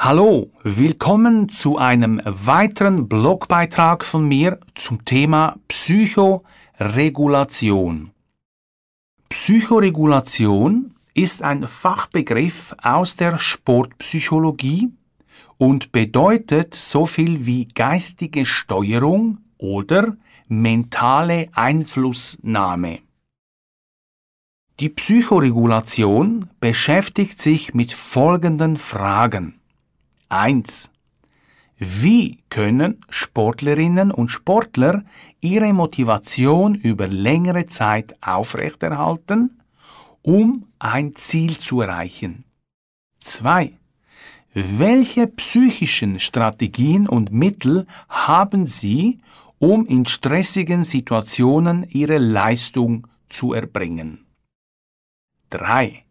Hallo, willkommen zu einem weiteren Blogbeitrag von mir zum Thema Psychoregulation. Psychoregulation ist ein Fachbegriff aus der Sportpsychologie und bedeutet so viel wie geistige Steuerung oder mentale Einflussnahme. Die Psychoregulation beschäftigt sich mit folgenden Fragen. 1. Wie können Sportlerinnen und Sportler ihre Motivation über längere Zeit aufrechterhalten, um ein Ziel zu erreichen? 2. Welche psychischen Strategien und Mittel haben Sie, um in stressigen Situationen Ihre Leistung zu erbringen? 3.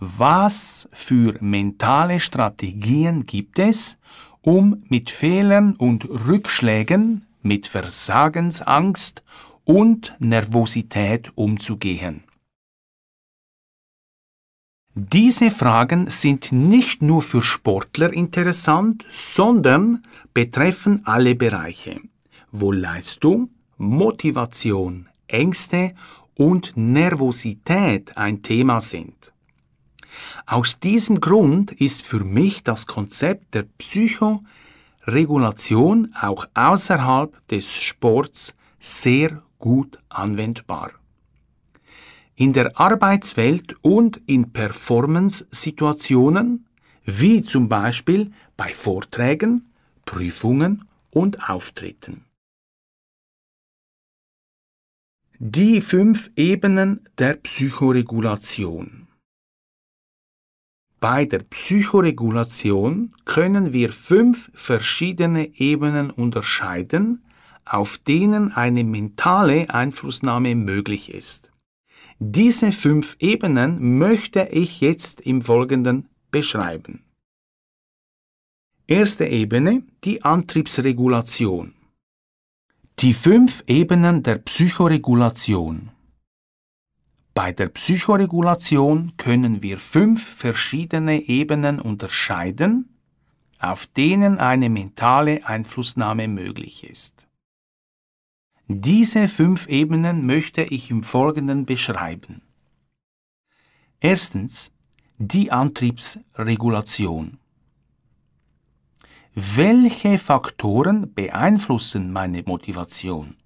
Was für mentale Strategien gibt es, um mit Fehlern und Rückschlägen, mit Versagensangst und Nervosität umzugehen? Diese Fragen sind nicht nur für Sportler interessant, sondern betreffen alle Bereiche, wo Leistung, Motivation, Ängste und Nervosität ein Thema sind. Aus diesem Grund ist für mich das Konzept der Psychoregulation auch außerhalb des Sports sehr gut anwendbar. In der Arbeitswelt und in Performance-Situationen, wie zum Beispiel bei Vorträgen, Prüfungen und Auftritten. Die fünf Ebenen der Psychoregulation. Bei der Psychoregulation können wir fünf verschiedene Ebenen unterscheiden, auf denen eine mentale Einflussnahme möglich ist. Diese fünf Ebenen möchte ich jetzt im Folgenden beschreiben. Erste Ebene, die Antriebsregulation. Die fünf Ebenen der Psychoregulation. Bei der Psychoregulation können wir fünf verschiedene Ebenen unterscheiden, auf denen eine mentale Einflussnahme möglich ist. Diese fünf Ebenen möchte ich im Folgenden beschreiben. Erstens die Antriebsregulation. Welche Faktoren beeinflussen meine Motivation?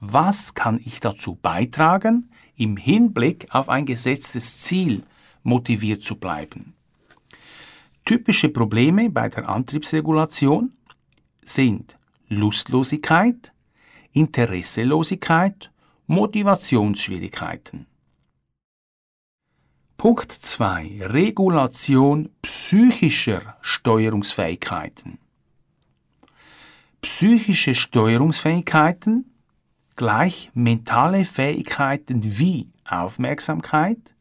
Was kann ich dazu beitragen, im Hinblick auf ein gesetztes Ziel motiviert zu bleiben. Typische Probleme bei der Antriebsregulation sind Lustlosigkeit, Interesselosigkeit, Motivationsschwierigkeiten. Punkt 2. Regulation psychischer Steuerungsfähigkeiten. Psychische Steuerungsfähigkeiten gleich mentale Fähigkeiten wie Aufmerksamkeit,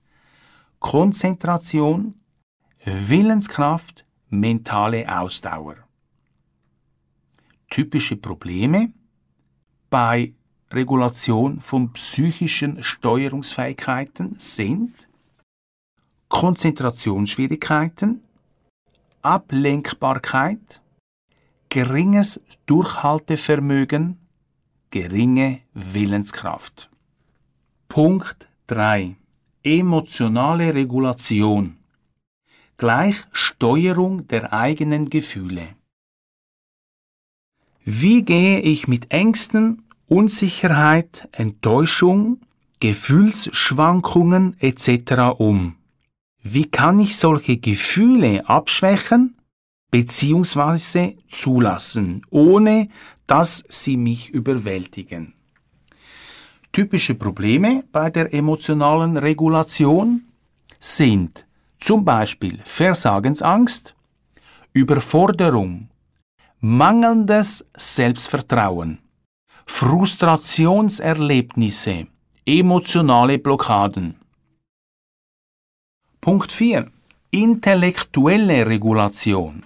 Konzentration, Willenskraft, mentale Ausdauer. Typische Probleme bei Regulation von psychischen Steuerungsfähigkeiten sind Konzentrationsschwierigkeiten, Ablenkbarkeit, geringes Durchhaltevermögen, geringe Willenskraft. Punkt 3. Emotionale Regulation. Gleich Steuerung der eigenen Gefühle. Wie gehe ich mit Ängsten, Unsicherheit, Enttäuschung, Gefühlsschwankungen etc. um? Wie kann ich solche Gefühle abschwächen bzw. zulassen, ohne dass sie mich überwältigen. Typische Probleme bei der emotionalen Regulation sind zum Beispiel Versagensangst, Überforderung, mangelndes Selbstvertrauen, Frustrationserlebnisse, emotionale Blockaden. Punkt 4. Intellektuelle Regulation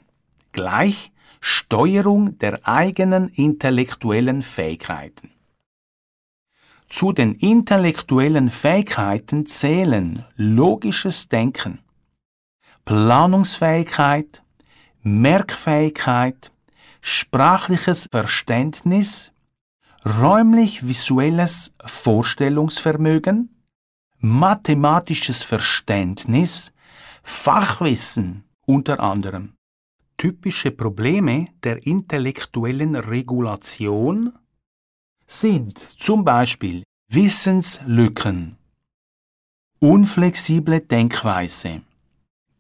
gleich Steuerung der eigenen intellektuellen Fähigkeiten. Zu den intellektuellen Fähigkeiten zählen logisches Denken, Planungsfähigkeit, Merkfähigkeit, sprachliches Verständnis, räumlich-visuelles Vorstellungsvermögen, mathematisches Verständnis, Fachwissen unter anderem. Typische Probleme der intellektuellen Regulation sind zum Beispiel Wissenslücken, unflexible Denkweise,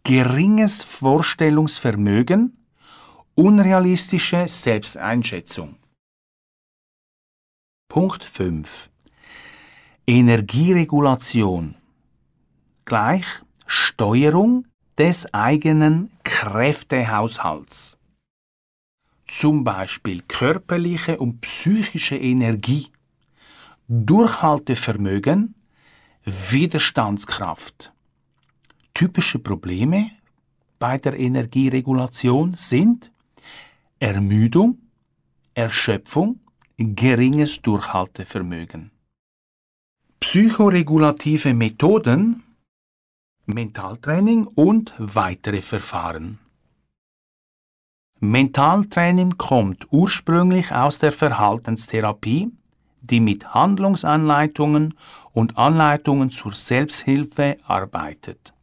geringes Vorstellungsvermögen, unrealistische Selbsteinschätzung. Punkt 5. Energieregulation gleich Steuerung des eigenen Kräftehaushalts. Zum Beispiel körperliche und psychische Energie, Durchhaltevermögen, Widerstandskraft. Typische Probleme bei der Energieregulation sind Ermüdung, Erschöpfung, geringes Durchhaltevermögen. Psychoregulative Methoden, Mentaltraining und weitere Verfahren. Mentaltraining kommt ursprünglich aus der Verhaltenstherapie, die mit Handlungsanleitungen und Anleitungen zur Selbsthilfe arbeitet.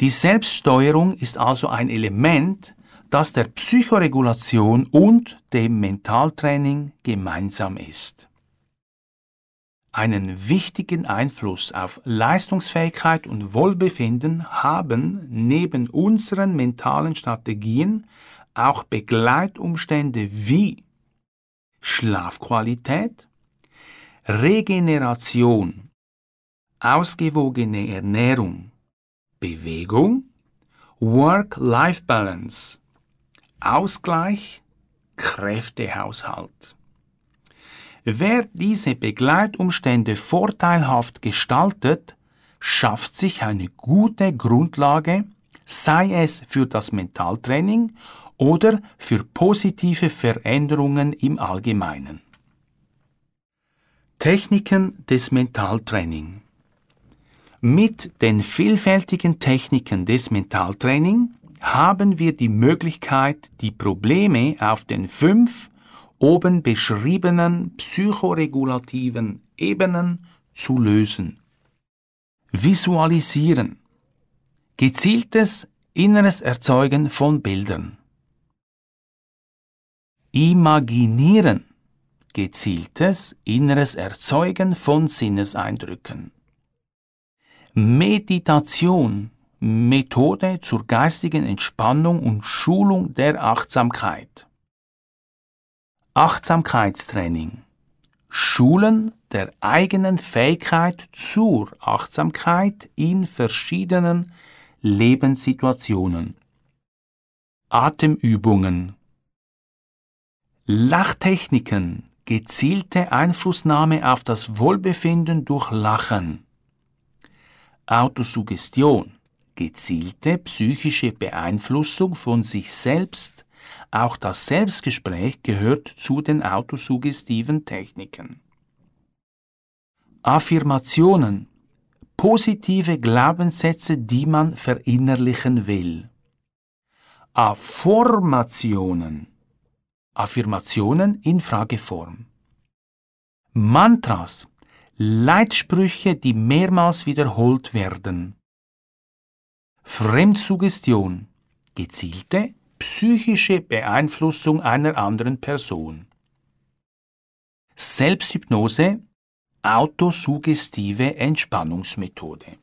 Die Selbststeuerung ist also ein Element, das der Psychoregulation und dem Mentaltraining gemeinsam ist. Einen wichtigen Einfluss auf Leistungsfähigkeit und Wohlbefinden haben neben unseren mentalen Strategien auch Begleitumstände wie Schlafqualität, Regeneration, ausgewogene Ernährung, Bewegung, Work-Life-Balance, Ausgleich, Kräftehaushalt. Wer diese Begleitumstände vorteilhaft gestaltet, schafft sich eine gute Grundlage, sei es für das Mentaltraining oder für positive Veränderungen im Allgemeinen. Techniken des Mentaltraining Mit den vielfältigen Techniken des Mentaltraining haben wir die Möglichkeit, die Probleme auf den fünf oben beschriebenen psychoregulativen Ebenen zu lösen. Visualisieren. Gezieltes inneres Erzeugen von Bildern. Imaginieren. Gezieltes inneres Erzeugen von Sinneseindrücken. Meditation. Methode zur geistigen Entspannung und Schulung der Achtsamkeit. Achtsamkeitstraining. Schulen der eigenen Fähigkeit zur Achtsamkeit in verschiedenen Lebenssituationen. Atemübungen. Lachtechniken. Gezielte Einflussnahme auf das Wohlbefinden durch Lachen. Autosuggestion. Gezielte psychische Beeinflussung von sich selbst auch das Selbstgespräch gehört zu den autosuggestiven Techniken. Affirmationen. Positive Glaubenssätze, die man verinnerlichen will. Affirmationen. Affirmationen in Frageform. Mantras. Leitsprüche, die mehrmals wiederholt werden. Fremdsuggestion. Gezielte psychische Beeinflussung einer anderen Person. Selbsthypnose, autosuggestive Entspannungsmethode.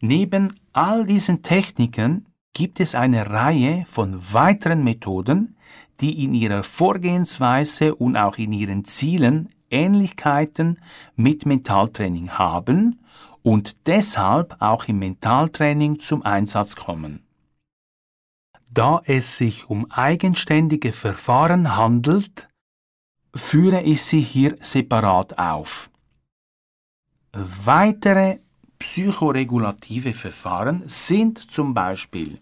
Neben all diesen Techniken gibt es eine Reihe von weiteren Methoden, die in ihrer Vorgehensweise und auch in ihren Zielen Ähnlichkeiten mit Mentaltraining haben und deshalb auch im Mentaltraining zum Einsatz kommen. Da es sich um eigenständige Verfahren handelt, führe ich sie hier separat auf. Weitere psychoregulative Verfahren sind zum Beispiel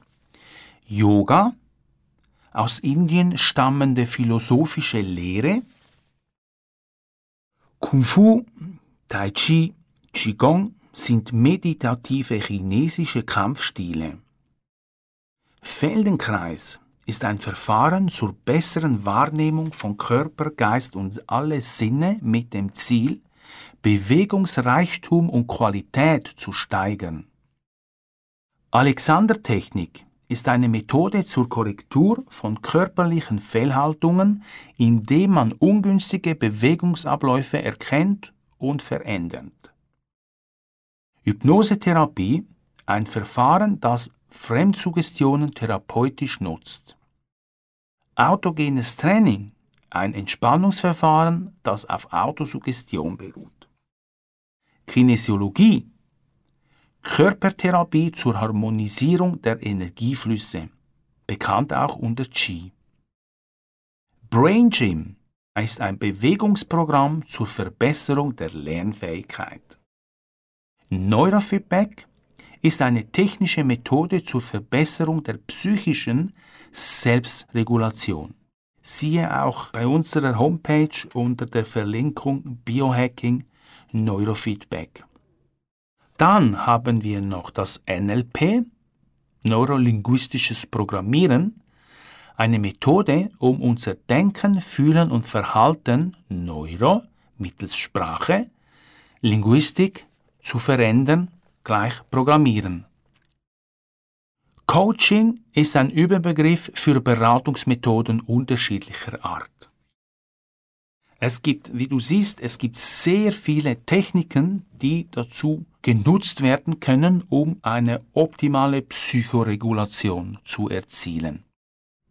Yoga, aus Indien stammende philosophische Lehre, Kung Fu, Tai Chi, Qigong sind meditative chinesische Kampfstile. Feldenkreis ist ein Verfahren zur besseren Wahrnehmung von Körper, Geist und alle Sinne mit dem Ziel, Bewegungsreichtum und Qualität zu steigern. Alexander-Technik ist eine Methode zur Korrektur von körperlichen Fehlhaltungen, indem man ungünstige Bewegungsabläufe erkennt und verändert. Hypnosetherapie, ein Verfahren, das Fremdsuggestionen therapeutisch nutzt. Autogenes Training, ein Entspannungsverfahren, das auf Autosuggestion beruht. Kinesiologie, Körpertherapie zur Harmonisierung der Energieflüsse, bekannt auch unter Qi. Brain Gym ist ein Bewegungsprogramm zur Verbesserung der Lernfähigkeit. Neurofeedback ist eine technische Methode zur Verbesserung der psychischen Selbstregulation. Siehe auch bei unserer Homepage unter der Verlinkung Biohacking Neurofeedback. Dann haben wir noch das NLP, Neurolinguistisches Programmieren, eine Methode, um unser Denken, Fühlen und Verhalten Neuro mittels Sprache, Linguistik zu verändern, gleich Programmieren. Coaching ist ein Überbegriff für Beratungsmethoden unterschiedlicher Art. Es gibt, wie du siehst, es gibt sehr viele Techniken, die dazu genutzt werden können, um eine optimale Psychoregulation zu erzielen.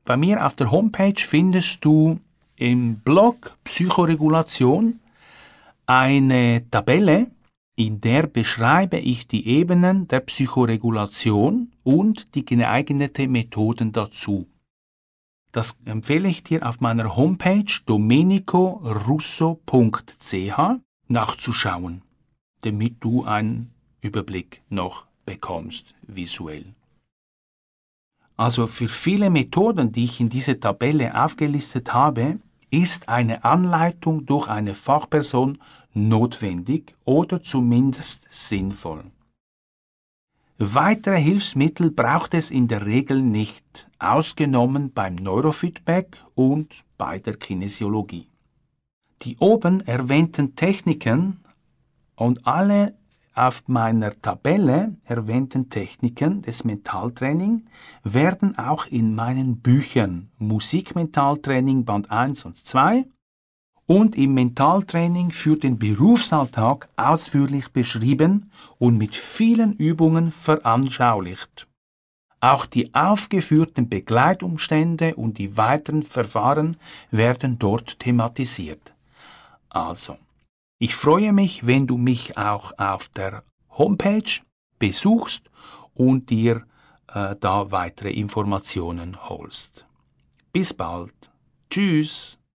Bei mir auf der Homepage findest du im Blog Psychoregulation eine Tabelle, in der beschreibe ich die Ebenen der Psychoregulation und die geeigneten Methoden dazu. Das empfehle ich dir auf meiner Homepage domenicorusso.ch nachzuschauen, damit du einen Überblick noch bekommst visuell. Also für viele Methoden, die ich in dieser Tabelle aufgelistet habe, ist eine Anleitung durch eine Fachperson notwendig oder zumindest sinnvoll. Weitere Hilfsmittel braucht es in der Regel nicht, ausgenommen beim Neurofeedback und bei der Kinesiologie. Die oben erwähnten Techniken und alle auf meiner Tabelle erwähnten Techniken des Mentaltraining werden auch in meinen Büchern Musikmentaltraining Band 1 und 2 und im Mentaltraining für den Berufsalltag ausführlich beschrieben und mit vielen Übungen veranschaulicht. Auch die aufgeführten Begleitumstände und die weiteren Verfahren werden dort thematisiert. Also, ich freue mich, wenn du mich auch auf der Homepage besuchst und dir äh, da weitere Informationen holst. Bis bald. Tschüss.